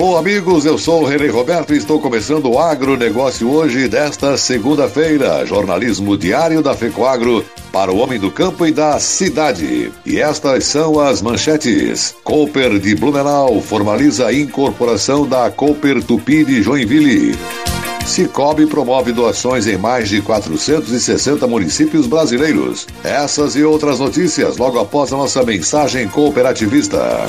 Alô, amigos, eu sou o René Roberto e estou começando o agronegócio hoje, desta segunda-feira. Jornalismo diário da FECOAGro para o homem do campo e da cidade. E estas são as manchetes. Cooper de Blumenau formaliza a incorporação da Cooper Tupi de Joinville. Cicobi promove doações em mais de 460 municípios brasileiros. Essas e outras notícias logo após a nossa mensagem cooperativista.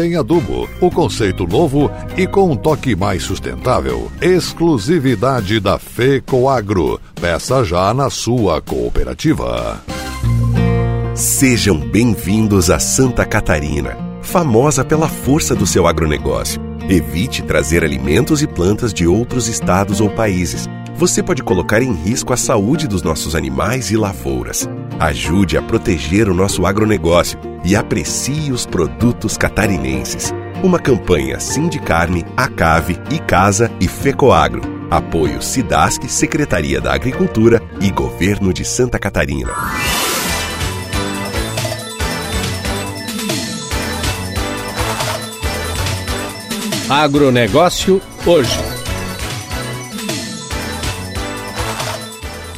em adubo. O conceito novo e com um toque mais sustentável. Exclusividade da FECOAGRO. Peça já na sua cooperativa. Sejam bem-vindos a Santa Catarina, famosa pela força do seu agronegócio. Evite trazer alimentos e plantas de outros estados ou países. Você pode colocar em risco a saúde dos nossos animais e lavouras. Ajude a proteger o nosso agronegócio e aprecie os produtos catarinenses. Uma campanha Sindicarne, Acave, Icasa e Fecoagro. Apoio Sidasc, Secretaria da Agricultura e Governo de Santa Catarina. Agronegócio hoje.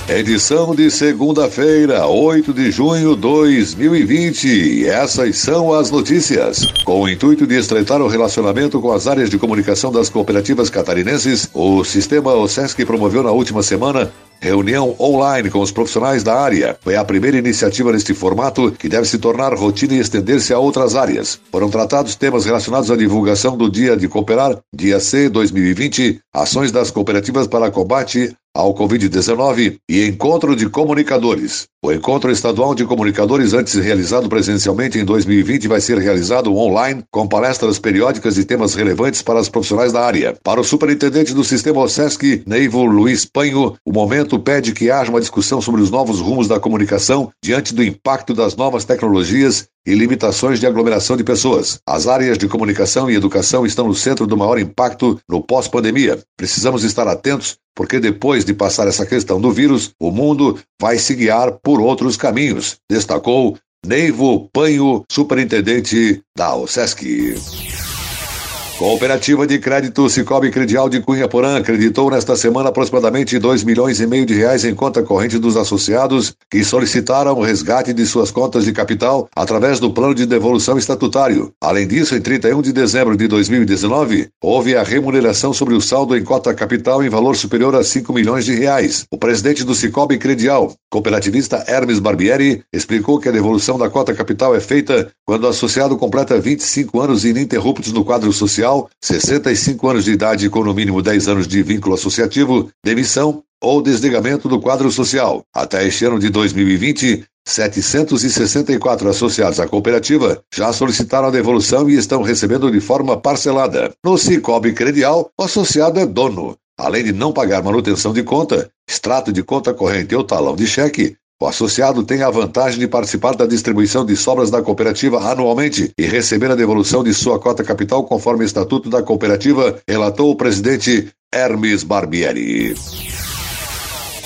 Edição de segunda-feira, 8 de junho de 2020. E essas são as notícias. Com o intuito de estreitar o relacionamento com as áreas de comunicação das cooperativas catarinenses, o sistema OSESC promoveu na última semana Reunião online com os profissionais da área. Foi a primeira iniciativa neste formato que deve se tornar rotina e estender-se a outras áreas. Foram tratados temas relacionados à divulgação do Dia de Cooperar, Dia C 2020, ações das cooperativas para combate ao Covid-19 e encontro de comunicadores. O encontro estadual de comunicadores, antes realizado presencialmente em 2020, vai ser realizado online, com palestras periódicas e temas relevantes para os profissionais da área. Para o superintendente do sistema OSESC, Neivo Luiz Panho, o momento pede que haja uma discussão sobre os novos rumos da comunicação diante do impacto das novas tecnologias e limitações de aglomeração de pessoas. As áreas de comunicação e educação estão no centro do maior impacto no pós-pandemia. Precisamos estar atentos, porque depois de passar essa questão do vírus, o mundo vai se guiar por outros caminhos, destacou Neivo Panho, superintendente da OSESC. Cooperativa de Crédito Cicobi Credial de Cunha Porã acreditou nesta semana aproximadamente 2 milhões e meio de reais em conta corrente dos associados que solicitaram o resgate de suas contas de capital através do plano de devolução estatutário. Além disso, em 31 de dezembro de 2019, houve a remuneração sobre o saldo em cota capital em valor superior a 5 milhões de reais. O presidente do Cicobi Credial, cooperativista Hermes Barbieri, explicou que a devolução da cota capital é feita quando o associado completa 25 anos ininterruptos no quadro social social, 65 anos de idade com no mínimo 10 anos de vínculo associativo, demissão ou desligamento do quadro social. Até este ano de 2020, 764 associados à cooperativa já solicitaram a devolução e estão recebendo de forma parcelada. No Cicobi Credial, o associado é dono. Além de não pagar manutenção de conta, extrato de conta corrente ou talão de cheque, o associado tem a vantagem de participar da distribuição de sobras da cooperativa anualmente e receber a devolução de sua cota capital conforme o estatuto da cooperativa, relatou o presidente Hermes Barbieri.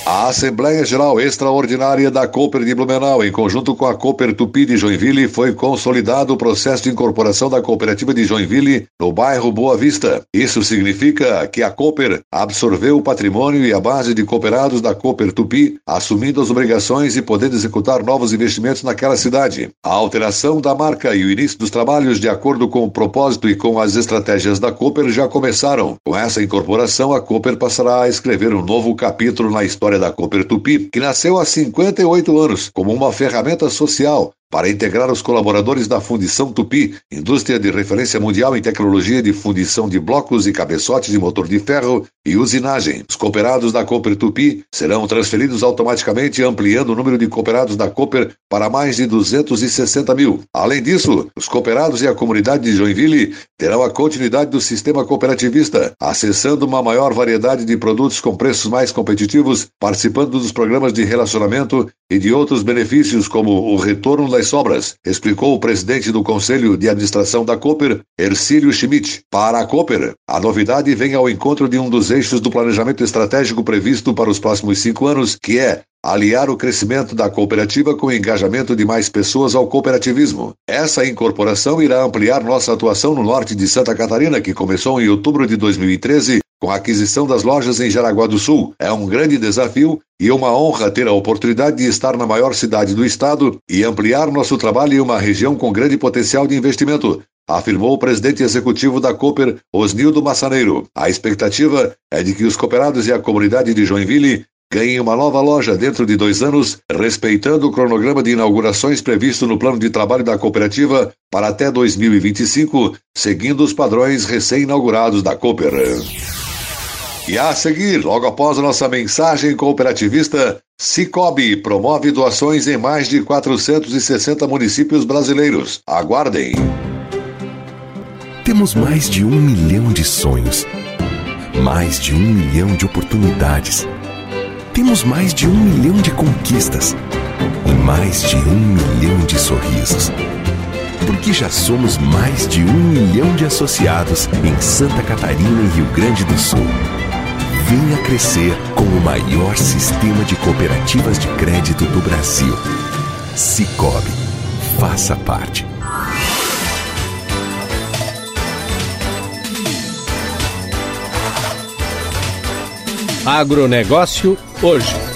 A Assembleia Geral Extraordinária da Cooper de Blumenau, em conjunto com a Cooper Tupi de Joinville, foi consolidado o processo de incorporação da cooperativa de Joinville no bairro Boa Vista. Isso significa que a Cooper absorveu o patrimônio e a base de cooperados da Cooper Tupi, assumindo as obrigações e podendo executar novos investimentos naquela cidade. A alteração da marca e o início dos trabalhos de acordo com o propósito e com as estratégias da Cooper já começaram. Com essa incorporação, a Cooper passará a escrever um novo capítulo na história da Cooper Tupi, que nasceu há 58 anos como uma ferramenta social para integrar os colaboradores da Fundição Tupi, indústria de referência mundial em tecnologia de fundição de blocos e cabeçotes de motor de ferro e usinagem. Os cooperados da Cooper Tupi serão transferidos automaticamente, ampliando o número de cooperados da Cooper para mais de 260 mil. Além disso, os cooperados e a comunidade de Joinville terão a continuidade do sistema cooperativista, acessando uma maior variedade de produtos com preços mais competitivos, participando dos programas de relacionamento e de outros benefícios como o retorno das sobras, explicou o presidente do Conselho de Administração da Cooper, Ercílio Schmidt. Para a Cooper, a novidade vem ao encontro de um dos eixos do planejamento estratégico previsto para os próximos cinco anos, que é aliar o crescimento da cooperativa com o engajamento de mais pessoas ao cooperativismo. Essa incorporação irá ampliar nossa atuação no norte de Santa Catarina, que começou em outubro de 2013 com a aquisição das lojas em Jaraguá do Sul. É um grande desafio e uma honra ter a oportunidade de estar na maior cidade do estado e ampliar nosso trabalho em uma região com grande potencial de investimento, afirmou o presidente executivo da Cooper, Osnildo Massaneiro. A expectativa é de que os cooperados e a comunidade de Joinville ganhem uma nova loja dentro de dois anos, respeitando o cronograma de inaugurações previsto no plano de trabalho da cooperativa para até 2025, seguindo os padrões recém-inaugurados da Cooper. E a seguir, logo após a nossa mensagem cooperativista, Cicobi promove doações em mais de 460 municípios brasileiros. Aguardem. Temos mais de um milhão de sonhos, mais de um milhão de oportunidades. Temos mais de um milhão de conquistas e mais de um milhão de sorrisos. Porque já somos mais de um milhão de associados em Santa Catarina e Rio Grande do Sul. Venha crescer com o maior sistema de cooperativas de crédito do Brasil. Cicobi. Faça parte. Agronegócio hoje.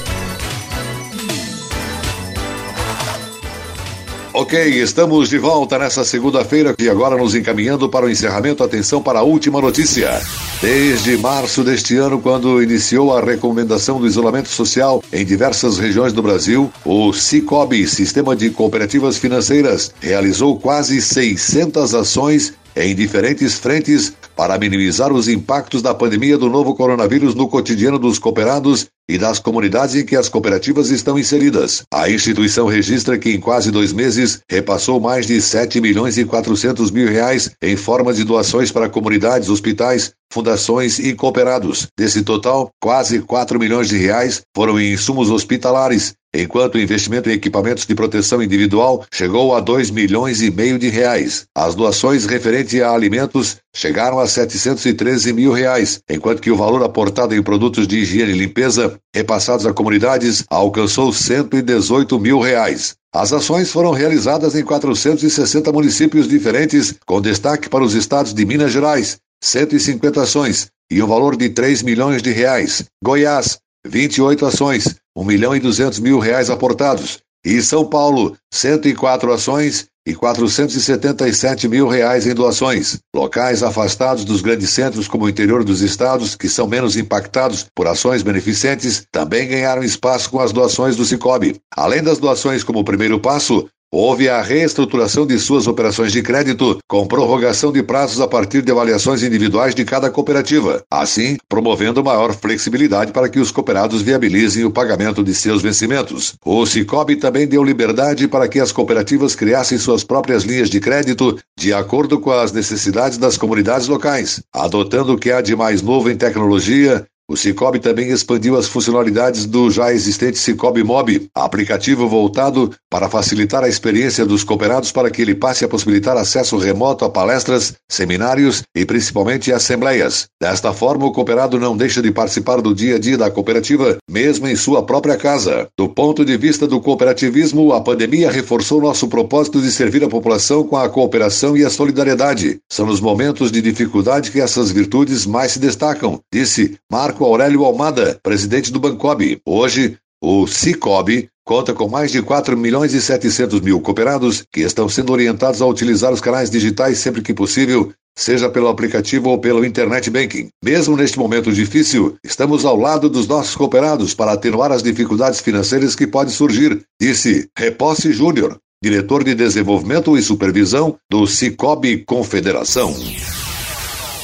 Ok, estamos de volta nessa segunda-feira e agora nos encaminhando para o encerramento. Atenção para a última notícia. Desde março deste ano, quando iniciou a recomendação do isolamento social em diversas regiões do Brasil, o Cicobi, Sistema de Cooperativas Financeiras, realizou quase 600 ações em diferentes frentes para minimizar os impactos da pandemia do novo coronavírus no cotidiano dos cooperados e das comunidades em que as cooperativas estão inseridas. A instituição registra que em quase dois meses repassou mais de 7 milhões e 400 mil reais em forma de doações para comunidades, hospitais, fundações e cooperados. Desse total, quase 4 milhões de reais foram em insumos hospitalares, enquanto o investimento em equipamentos de proteção individual chegou a 2 milhões e meio de reais. As doações referentes a alimentos chegaram a 713 mil reais, enquanto que o valor aportado em produtos de higiene e limpeza repassados a comunidades alcançou 118 mil reais. As ações foram realizadas em 460 municípios diferentes, com destaque para os estados de Minas Gerais, 150 ações e um valor de 3 milhões de reais. Goiás, 28 ações, 1 milhão e 200 mil reais aportados. E São Paulo, 104 ações e 477 mil reais em doações. Locais afastados dos grandes centros, como o interior dos estados, que são menos impactados por ações beneficentes, também ganharam espaço com as doações do Cicobi. Além das doações como primeiro passo, Houve a reestruturação de suas operações de crédito, com prorrogação de prazos a partir de avaliações individuais de cada cooperativa, assim promovendo maior flexibilidade para que os cooperados viabilizem o pagamento de seus vencimentos. O Cicobi também deu liberdade para que as cooperativas criassem suas próprias linhas de crédito de acordo com as necessidades das comunidades locais, adotando o que há de mais novo em tecnologia o Cicobi também expandiu as funcionalidades do já existente Cicobi Mob, aplicativo voltado para facilitar a experiência dos cooperados para que ele passe a possibilitar acesso remoto a palestras, seminários e principalmente assembleias. Desta forma, o cooperado não deixa de participar do dia a dia da cooperativa, mesmo em sua própria casa. Do ponto de vista do cooperativismo, a pandemia reforçou nosso propósito de servir a população com a cooperação e a solidariedade. São nos momentos de dificuldade que essas virtudes mais se destacam, disse Marco Marco Aurélio Almada, presidente do Bancob. Hoje, o Cicobi conta com mais de 4 milhões e 700 mil cooperados que estão sendo orientados a utilizar os canais digitais sempre que possível, seja pelo aplicativo ou pelo internet banking. Mesmo neste momento difícil, estamos ao lado dos nossos cooperados para atenuar as dificuldades financeiras que podem surgir, disse Reposse Júnior, diretor de Desenvolvimento e Supervisão do Cicobi Confederação.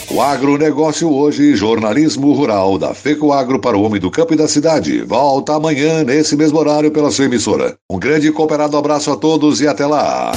O agronegócio hoje, jornalismo rural da FECO Agro para o homem do campo e da cidade. Volta amanhã, nesse mesmo horário, pela sua emissora. Um grande e cooperado abraço a todos e até lá.